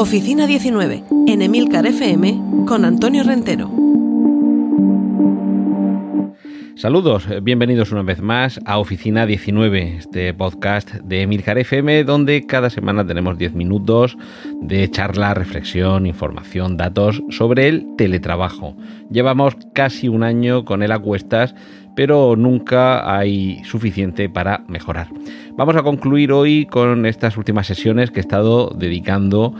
Oficina 19 en Emilcar FM con Antonio Rentero. Saludos, bienvenidos una vez más a Oficina 19, este podcast de Emilcar FM, donde cada semana tenemos 10 minutos de charla, reflexión, información, datos sobre el teletrabajo. Llevamos casi un año con él a cuestas, pero nunca hay suficiente para mejorar. Vamos a concluir hoy con estas últimas sesiones que he estado dedicando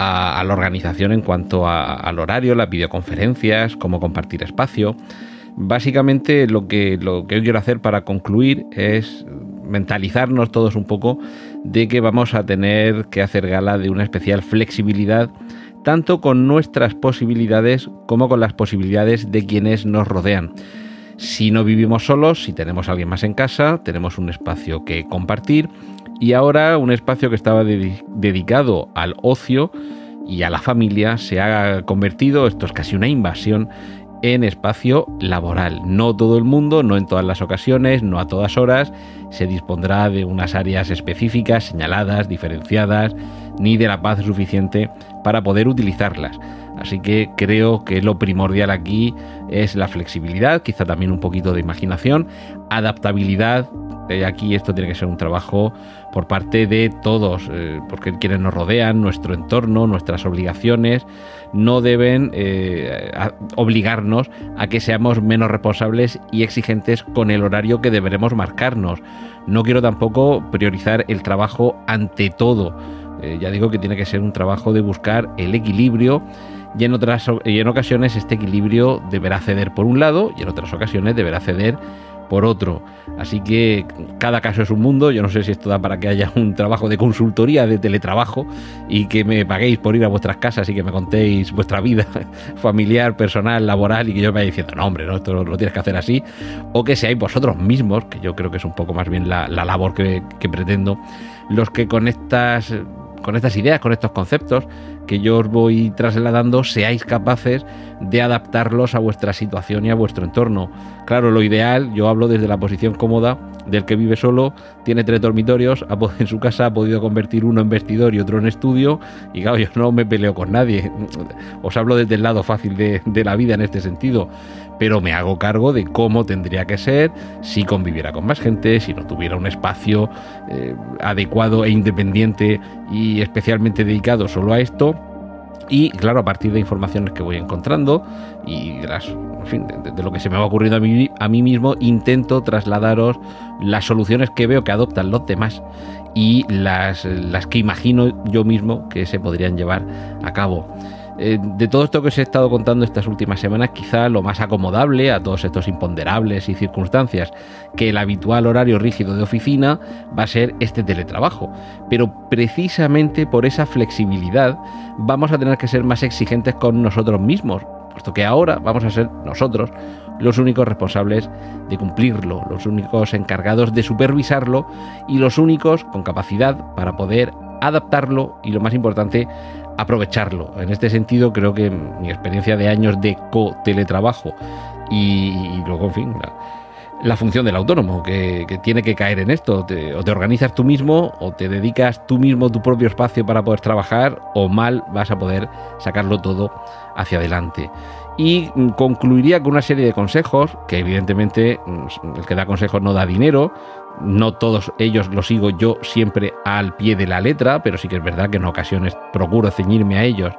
a, la organización en cuanto al horario, las videoconferencias, cómo compartir espacio. Básicamente lo que, lo que quiero hacer para concluir es mentalizarnos todos un poco de que vamos a tener que hacer gala de una especial flexibilidad tanto con nuestras posibilidades como con las posibilidades de quienes nos rodean. Si no vivimos solos, si tenemos a alguien más en casa, tenemos un espacio que compartir y ahora un espacio que estaba dedicado al ocio y a la familia se ha convertido, esto es casi una invasión, en espacio laboral. No todo el mundo, no en todas las ocasiones, no a todas horas, se dispondrá de unas áreas específicas, señaladas, diferenciadas, ni de la paz suficiente para poder utilizarlas. Así que creo que lo primordial aquí es la flexibilidad, quizá también un poquito de imaginación, adaptabilidad. Eh, aquí esto tiene que ser un trabajo por parte de todos, eh, porque quienes nos rodean, nuestro entorno, nuestras obligaciones, no deben eh, obligarnos a que seamos menos responsables y exigentes con el horario que deberemos marcarnos. No quiero tampoco priorizar el trabajo ante todo. Ya digo que tiene que ser un trabajo de buscar el equilibrio y en, otras, y en ocasiones este equilibrio deberá ceder por un lado y en otras ocasiones deberá ceder por otro. Así que cada caso es un mundo. Yo no sé si esto da para que haya un trabajo de consultoría, de teletrabajo, y que me paguéis por ir a vuestras casas y que me contéis vuestra vida familiar, personal, laboral, y que yo me vaya diciendo, no, hombre, no, esto lo tienes que hacer así. O que seáis vosotros mismos, que yo creo que es un poco más bien la, labor que, que pretendo, los que con estas con estas ideas, con estos conceptos que yo os voy trasladando, seáis capaces de adaptarlos a vuestra situación y a vuestro entorno. Claro, lo ideal, yo hablo desde la posición cómoda del que vive solo, tiene tres dormitorios, en su casa ha podido convertir uno en vestidor y otro en estudio, y claro, yo no me peleo con nadie. Os hablo desde el lado fácil de, la vida en este sentido pero me hago cargo de cómo tendría que ser si conviviera con más gente, si no tuviera un espacio eh, adecuado e independiente y especialmente dedicado solo a esto. Y claro, a partir de informaciones que voy encontrando y de, de, lo que se me va ocurriendo a mí, a mí mismo, intento trasladaros las soluciones que veo que adoptan los demás y las, las que imagino yo mismo que se podrían llevar a cabo. Eh, de todo esto que os he estado contando estas últimas semanas, quizá lo más acomodable a todos estos imponderables y circunstancias que el habitual horario rígido de oficina va a ser este teletrabajo. Pero precisamente por esa flexibilidad vamos a tener que ser más exigentes con nosotros mismos, puesto que ahora vamos a ser nosotros los únicos responsables de cumplirlo, los únicos encargados de supervisarlo y los únicos con capacidad para poder adaptarlo y lo más importante, aprovecharlo. En este sentido, creo que mi experiencia de años de co-teletrabajo y, luego, en fin, la, función del autónomo, que, tiene que caer en esto. o te organizas tú mismo, o te dedicas tú mismo tu propio espacio para poder trabajar, o mal vas a poder sacarlo todo hacia adelante. Y concluiría con una serie de consejos, que evidentemente mm, el que da consejos no da dinero, no todos ellos los sigo yo siempre al pie de la letra, pero sí que es verdad que en ocasiones procuro ceñirme a ellos,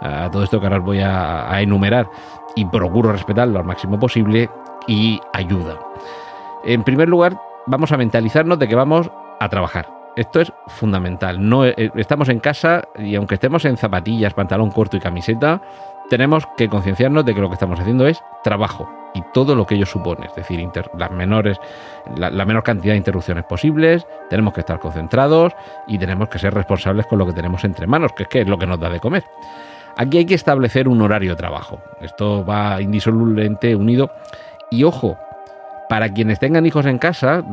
a todo esto que ahora os voy a, enumerar, y procuro respetarlo al máximo posible y ayuda. En primer lugar, vamos a mentalizarnos de que vamos a trabajar. Esto es fundamental. No, eh, estamos en casa y aunque estemos en zapatillas, pantalón corto y camiseta, tenemos que concienciarnos de que lo que estamos haciendo es trabajo y todo lo que ello supone, es decir, las menores, la, menor cantidad de interrupciones posibles, tenemos que estar concentrados y tenemos que ser responsables con lo que tenemos entre manos, que es, que es lo que nos da de comer. Aquí hay que establecer un horario de trabajo. Esto va indisolublemente unido. Y ojo, para quienes tengan hijos en casa,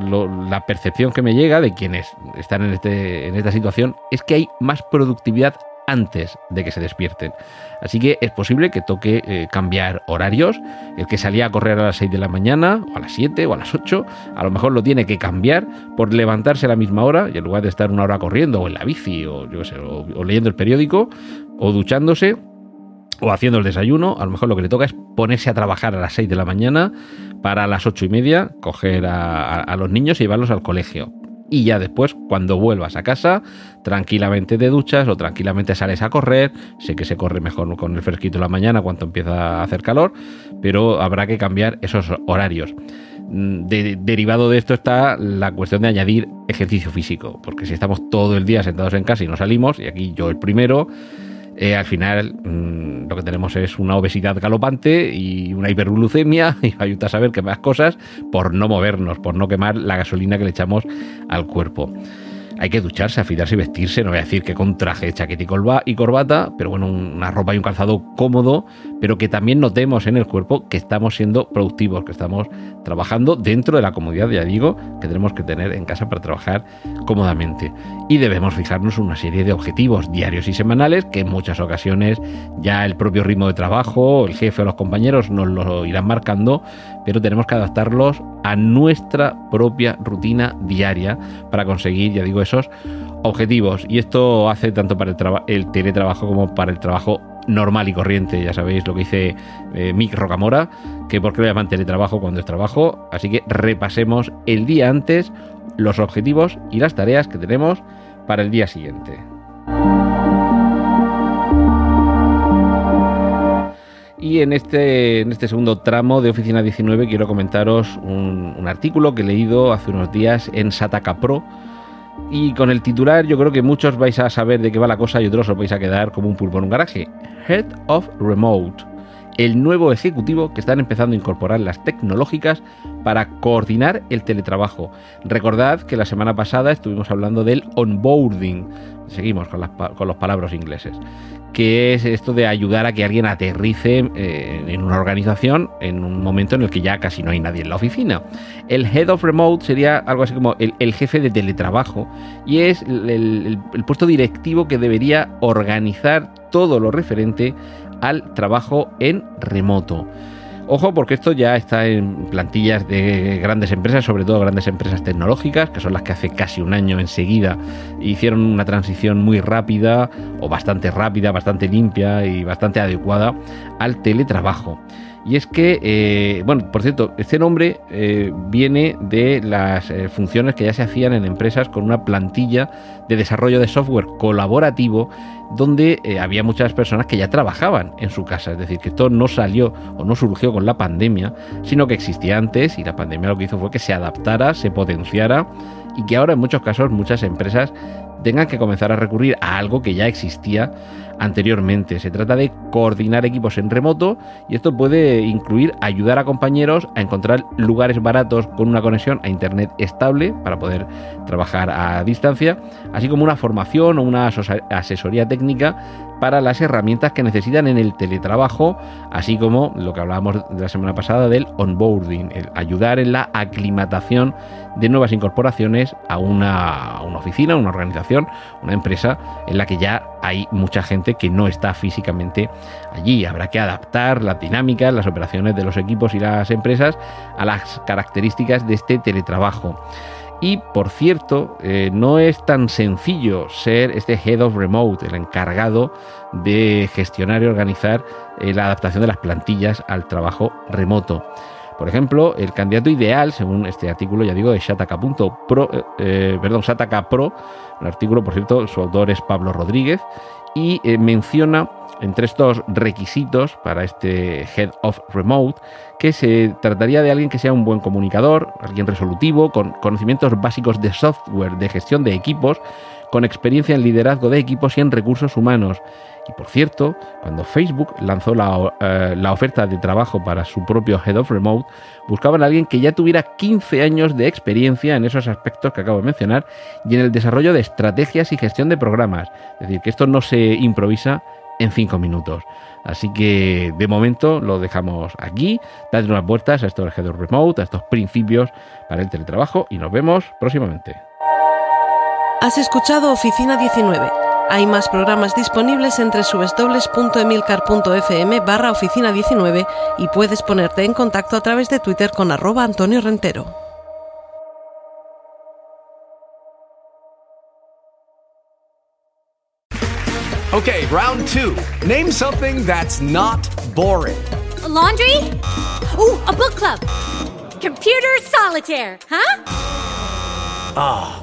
la percepción que me llega de quienes están en, este, en esta situación es que hay más productividad antes de que se despierten. Así que es posible que toque eh, cambiar horarios. El que salía a correr a las 6 de la mañana, o a las 7, o a las 8, a lo mejor lo tiene que cambiar por levantarse a la misma hora y en lugar de estar una hora corriendo, o en la bici, o, yo sé, o, leyendo el periódico, o duchándose, o haciendo el desayuno, a lo mejor lo que le toca es ponerse a trabajar a las 6 de la mañana para las 8 y media coger a los niños y llevarlos al colegio y ya después, cuando vuelvas a casa, tranquilamente te duchas o tranquilamente sales a correr. Sé que se corre mejor con el fresquito de la mañana cuando empieza a hacer calor, pero habrá que cambiar esos horarios. Mm, derivado de esto está la cuestión de añadir ejercicio físico, porque si estamos todo el día sentados en casa y no salimos, y aquí yo el primero, eh, al final mm, lo que tenemos es una obesidad galopante y una hiperglucemia y ayuda a saber que más cosas por no movernos, por no quemar la gasolina que le echamos al cuerpo hay que ducharse, afilarse y vestirse. No voy a decir que con traje, chaqueta y corbata, pero bueno, una ropa y un calzado cómodo, pero que también notemos en el cuerpo que estamos siendo productivos, que estamos trabajando dentro de la comodidad, ya digo, que tenemos que tener en casa para trabajar cómodamente. Y debemos fijarnos una serie de objetivos diarios y semanales que en muchas ocasiones ya el propio ritmo de trabajo, el jefe o los compañeros nos lo irán marcando, pero tenemos que adaptarlos a nuestra propia rutina diaria para conseguir, ya digo, esos objetivos. Y esto hace tanto para el, teletrabajo como para el trabajo normal y corriente. Ya sabéis lo que dice eh, Mick Rocamora, que por qué lo llaman teletrabajo cuando es trabajo. Así que repasemos el día antes los objetivos y las tareas que tenemos para el día siguiente. Y en este, en este segundo tramo de Oficina 19 quiero comentaros un, un artículo que he leído hace unos días en Sataka Pro y con el titular yo creo que muchos vais a saber de qué va la cosa y otros os vais a quedar como un pulpo en un garaje. Head of Remote, el nuevo ejecutivo que están empezando a incorporar las tecnológicas para coordinar el teletrabajo. Recordad que la semana pasada estuvimos hablando del onboarding. Seguimos con, las, con los palabras ingleses que es esto de ayudar a que alguien aterrice eh, en una organización en un momento en el que ya casi no hay nadie en la oficina. El Head of Remote sería algo así como el, jefe de teletrabajo y es el, puesto directivo que debería organizar todo lo referente al trabajo en remoto. Ojo porque esto ya está en plantillas de grandes empresas, sobre todo grandes empresas tecnológicas, que son las que hace casi un año enseguida hicieron una transición muy rápida o bastante rápida, bastante limpia y bastante adecuada al teletrabajo. Y es que, eh, bueno, por cierto, este nombre eh, viene de las eh, funciones que ya se hacían en empresas con una plantilla de desarrollo de software colaborativo donde había muchas personas que ya trabajaban en su casa. Es decir, que esto no salió o no surgió con la pandemia, sino que existía antes y la pandemia lo que hizo fue que se adaptara, se potenciara y que ahora en muchos casos muchas empresas tengan que comenzar a recurrir a algo que ya existía anteriormente. Se trata de coordinar equipos en remoto y esto puede incluir ayudar a compañeros a encontrar lugares baratos con una conexión a Internet estable para poder trabajar a distancia, así como una formación o una asesoría técnica para las herramientas que necesitan en el teletrabajo, así como lo que hablábamos la semana pasada del onboarding, el ayudar en la aclimatación de nuevas incorporaciones a una oficina, una organización, una empresa en la que ya hay mucha gente que no está físicamente allí. Habrá que adaptar las dinámicas, las operaciones de los equipos y las empresas a las características de este teletrabajo. Y por cierto, eh, no es tan sencillo ser este Head of Remote, el encargado de gestionar y organizar eh, la adaptación de las plantillas al trabajo remoto. Por ejemplo, el candidato ideal, según este artículo, ya digo, de Shataka.pro, eh, perdón, Shataka Pro, un artículo, por cierto, su autor es Pablo Rodríguez, y menciona entre estos requisitos para este Head of Remote que se trataría de alguien que sea un buen comunicador, alguien resolutivo, con conocimientos básicos de software, de gestión de equipos, con experiencia en liderazgo de equipos y en recursos humanos. Y por cierto, cuando Facebook lanzó la, eh, la, oferta de trabajo para su propio Head of Remote, buscaban a alguien que ya tuviera 15 años de experiencia en esos aspectos que acabo de mencionar y en el desarrollo de estrategias y gestión de programas. Es decir, que esto no se improvisa en 5 minutos. Así que de momento lo dejamos aquí. Dadle unas vueltas a estos Head of Remote, a estos principios para el teletrabajo y nos vemos próximamente. Has escuchado Oficina 19. Hay más programas disponibles entre www.emilcar.fm barra oficina 19 y puedes ponerte en contacto a través de Twitter con arroba Antonio Rentero. Okay, round two. Name something that's not boring. A laundry? Ooh, a book club. Computer solitaire, huh? Ah, oh,